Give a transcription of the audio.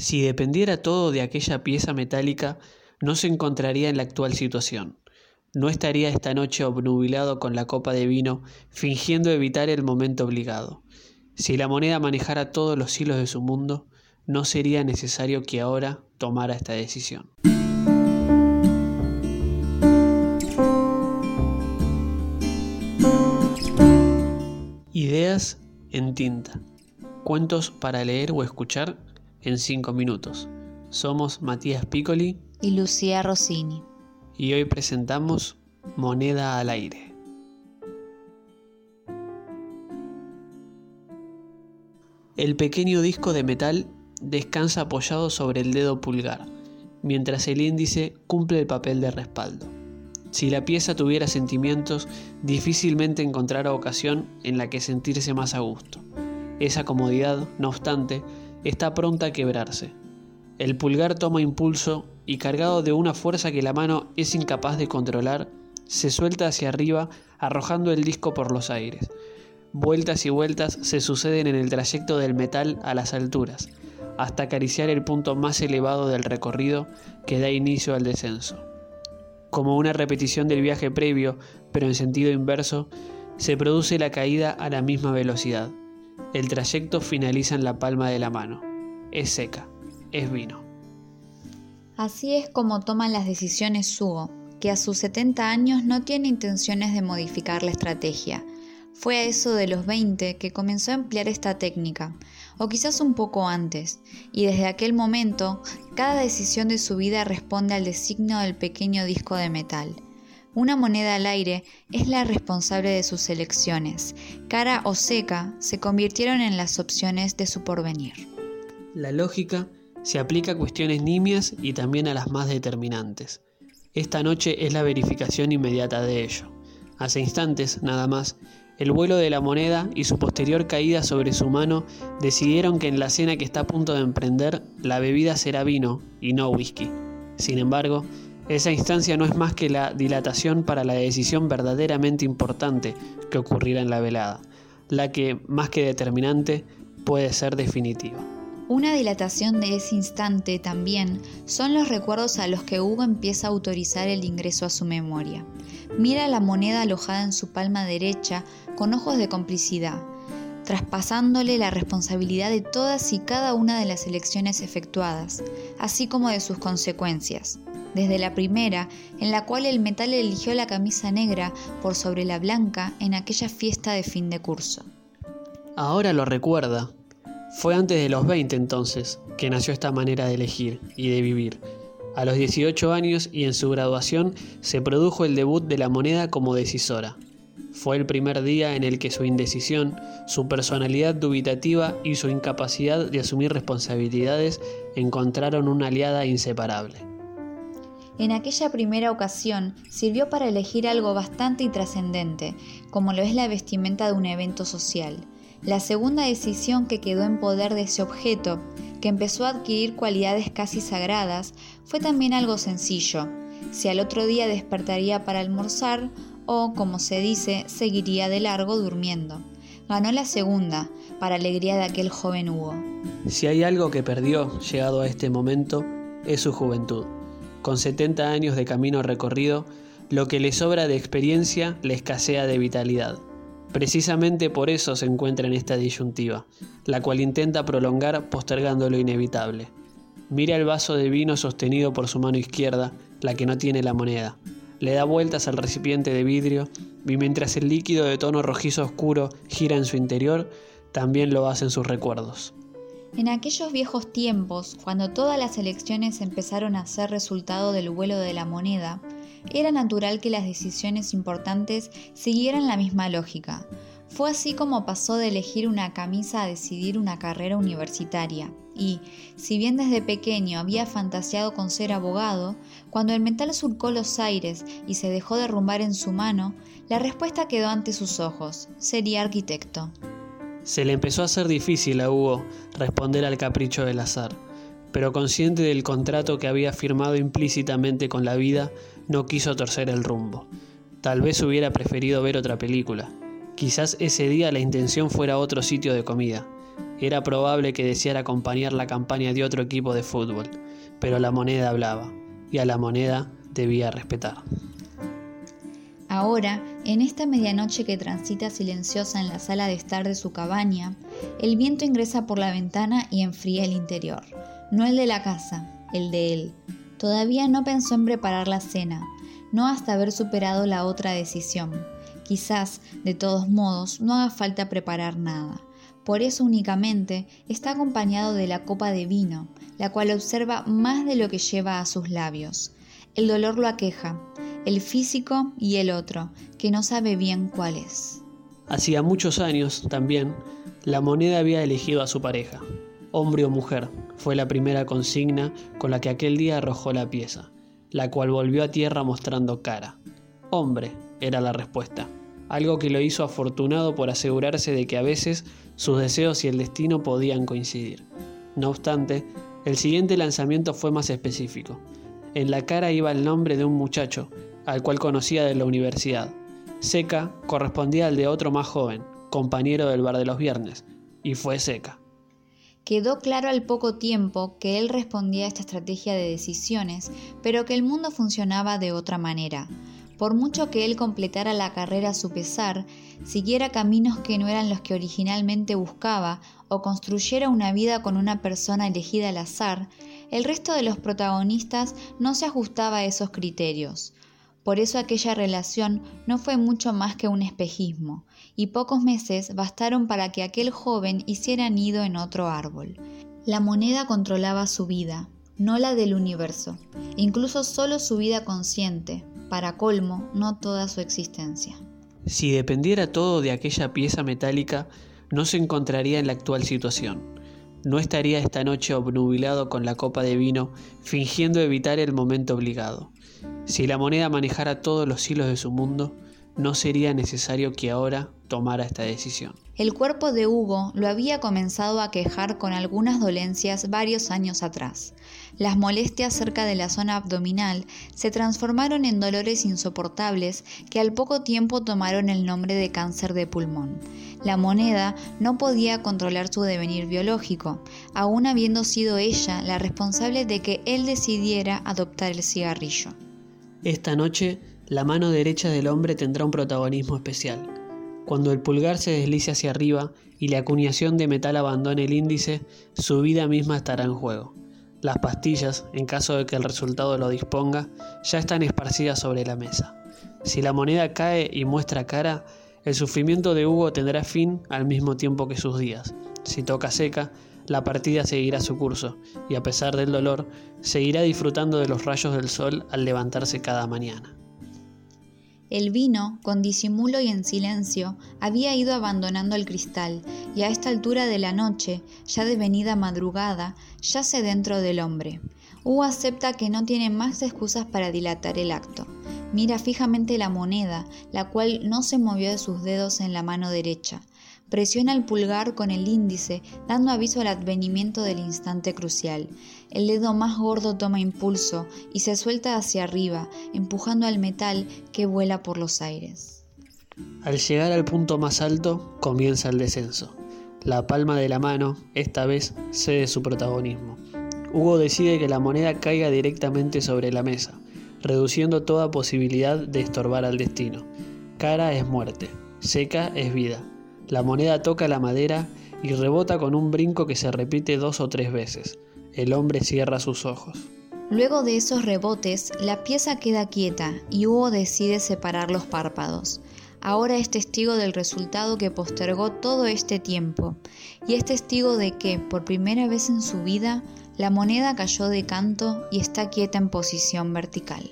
Si dependiera todo de aquella pieza metálica, no se encontraría en la actual situación. No estaría esta noche obnubilado con la copa de vino, fingiendo evitar el momento obligado. Si la moneda manejara todos los hilos de su mundo, no sería necesario que ahora tomara esta decisión. Ideas en tinta. Cuentos para leer o escuchar en 5 minutos. Somos Matías Piccoli y Lucía Rossini. Y hoy presentamos Moneda al aire. El pequeño disco de metal descansa apoyado sobre el dedo pulgar, mientras el índice cumple el papel de respaldo. Si la pieza tuviera sentimientos, difícilmente encontrará ocasión en la que sentirse más a gusto. Esa comodidad, no obstante, está pronta a quebrarse. El pulgar toma impulso y cargado de una fuerza que la mano es incapaz de controlar, se suelta hacia arriba arrojando el disco por los aires. Vueltas y vueltas se suceden en el trayecto del metal a las alturas, hasta acariciar el punto más elevado del recorrido que da inicio al descenso como una repetición del viaje previo, pero en sentido inverso, se produce la caída a la misma velocidad. El trayecto finaliza en la palma de la mano. Es seca, es vino. Así es como toman las decisiones Hugo, que a sus 70 años no tiene intenciones de modificar la estrategia, fue a eso de los 20 que comenzó a emplear esta técnica, o quizás un poco antes, y desde aquel momento cada decisión de su vida responde al designio del pequeño disco de metal. Una moneda al aire es la responsable de sus elecciones. Cara o seca se convirtieron en las opciones de su porvenir. La lógica se aplica a cuestiones nimias y también a las más determinantes. Esta noche es la verificación inmediata de ello. Hace instantes, nada más, el vuelo de la moneda y su posterior caída sobre su mano decidieron que en la cena que está a punto de emprender la bebida será vino y no whisky. Sin embargo, esa instancia no es más que la dilatación para la decisión verdaderamente importante que ocurrirá en la velada, la que, más que determinante, puede ser definitiva. Una dilatación de ese instante también son los recuerdos a los que Hugo empieza a autorizar el ingreso a su memoria. Mira la moneda alojada en su palma derecha con ojos de complicidad, traspasándole la responsabilidad de todas y cada una de las elecciones efectuadas, así como de sus consecuencias. Desde la primera, en la cual el metal eligió la camisa negra por sobre la blanca en aquella fiesta de fin de curso. Ahora lo recuerda. Fue antes de los 20 entonces que nació esta manera de elegir y de vivir a los 18 años y en su graduación se produjo el debut de la moneda como decisora. Fue el primer día en el que su indecisión, su personalidad dubitativa y su incapacidad de asumir responsabilidades encontraron una aliada inseparable. En aquella primera ocasión sirvió para elegir algo bastante intrascendente, como lo es la vestimenta de un evento social. La segunda decisión que quedó en poder de ese objeto que empezó a adquirir cualidades casi sagradas, fue también algo sencillo, si al otro día despertaría para almorzar o, como se dice, seguiría de largo durmiendo. Ganó la segunda, para alegría de aquel joven Hugo. Si hay algo que perdió, llegado a este momento, es su juventud. Con 70 años de camino recorrido, lo que le sobra de experiencia le escasea de vitalidad. Precisamente por eso se encuentra en esta disyuntiva, la cual intenta prolongar postergando lo inevitable. Mira el vaso de vino sostenido por su mano izquierda, la que no tiene la moneda. Le da vueltas al recipiente de vidrio y mientras el líquido de tono rojizo oscuro gira en su interior, también lo hacen sus recuerdos. En aquellos viejos tiempos, cuando todas las elecciones empezaron a ser resultado del vuelo de la moneda, era natural que las decisiones importantes siguieran la misma lógica. Fue así como pasó de elegir una camisa a decidir una carrera universitaria. Y, si bien desde pequeño había fantaseado con ser abogado, cuando el mental surcó los aires y se dejó derrumbar en su mano, la respuesta quedó ante sus ojos. Sería arquitecto. Se le empezó a hacer difícil a Hugo responder al capricho del azar, pero consciente del contrato que había firmado implícitamente con la vida, no quiso torcer el rumbo. Tal vez hubiera preferido ver otra película. Quizás ese día la intención fuera otro sitio de comida. Era probable que deseara acompañar la campaña de otro equipo de fútbol, pero la moneda hablaba, y a la moneda debía respetar. Ahora, en esta medianoche que transita silenciosa en la sala de estar de su cabaña, el viento ingresa por la ventana y enfría el interior, no el de la casa, el de él. Todavía no pensó en preparar la cena, no hasta haber superado la otra decisión. Quizás, de todos modos, no haga falta preparar nada. Por eso únicamente está acompañado de la copa de vino, la cual observa más de lo que lleva a sus labios. El dolor lo aqueja, el físico y el otro, que no sabe bien cuál es. Hacía muchos años, también, la moneda había elegido a su pareja. Hombre o mujer, fue la primera consigna con la que aquel día arrojó la pieza, la cual volvió a tierra mostrando cara. Hombre, era la respuesta, algo que lo hizo afortunado por asegurarse de que a veces sus deseos y el destino podían coincidir. No obstante, el siguiente lanzamiento fue más específico. En la cara iba el nombre de un muchacho, al cual conocía de la universidad. Seca correspondía al de otro más joven, compañero del bar de los viernes, y fue Seca. Quedó claro al poco tiempo que él respondía a esta estrategia de decisiones, pero que el mundo funcionaba de otra manera. Por mucho que él completara la carrera a su pesar, siguiera caminos que no eran los que originalmente buscaba o construyera una vida con una persona elegida al azar, el resto de los protagonistas no se ajustaba a esos criterios. Por eso aquella relación no fue mucho más que un espejismo, y pocos meses bastaron para que aquel joven hiciera nido en otro árbol. La moneda controlaba su vida, no la del universo, incluso solo su vida consciente, para colmo, no toda su existencia. Si dependiera todo de aquella pieza metálica, no se encontraría en la actual situación. No estaría esta noche obnubilado con la copa de vino, fingiendo evitar el momento obligado. Si la moneda manejara todos los hilos de su mundo, no sería necesario que ahora tomara esta decisión. El cuerpo de Hugo lo había comenzado a quejar con algunas dolencias varios años atrás. Las molestias cerca de la zona abdominal se transformaron en dolores insoportables que al poco tiempo tomaron el nombre de cáncer de pulmón. La moneda no podía controlar su devenir biológico, aún habiendo sido ella la responsable de que él decidiera adoptar el cigarrillo. Esta noche, la mano derecha del hombre tendrá un protagonismo especial. Cuando el pulgar se deslice hacia arriba y la acuñación de metal abandone el índice, su vida misma estará en juego. Las pastillas, en caso de que el resultado lo disponga, ya están esparcidas sobre la mesa. Si la moneda cae y muestra cara, el sufrimiento de Hugo tendrá fin al mismo tiempo que sus días. Si toca seca, la partida seguirá su curso y a pesar del dolor, seguirá disfrutando de los rayos del sol al levantarse cada mañana. El vino, con disimulo y en silencio, había ido abandonando el cristal, y a esta altura de la noche, ya de venida madrugada, yace dentro del hombre. Hugo acepta que no tiene más excusas para dilatar el acto. Mira fijamente la moneda, la cual no se movió de sus dedos en la mano derecha. Presiona el pulgar con el índice, dando aviso al advenimiento del instante crucial. El dedo más gordo toma impulso y se suelta hacia arriba, empujando al metal que vuela por los aires. Al llegar al punto más alto, comienza el descenso. La palma de la mano, esta vez, cede su protagonismo. Hugo decide que la moneda caiga directamente sobre la mesa, reduciendo toda posibilidad de estorbar al destino. Cara es muerte, seca es vida. La moneda toca la madera y rebota con un brinco que se repite dos o tres veces. El hombre cierra sus ojos. Luego de esos rebotes, la pieza queda quieta y Hugo decide separar los párpados. Ahora es testigo del resultado que postergó todo este tiempo y es testigo de que, por primera vez en su vida, la moneda cayó de canto y está quieta en posición vertical.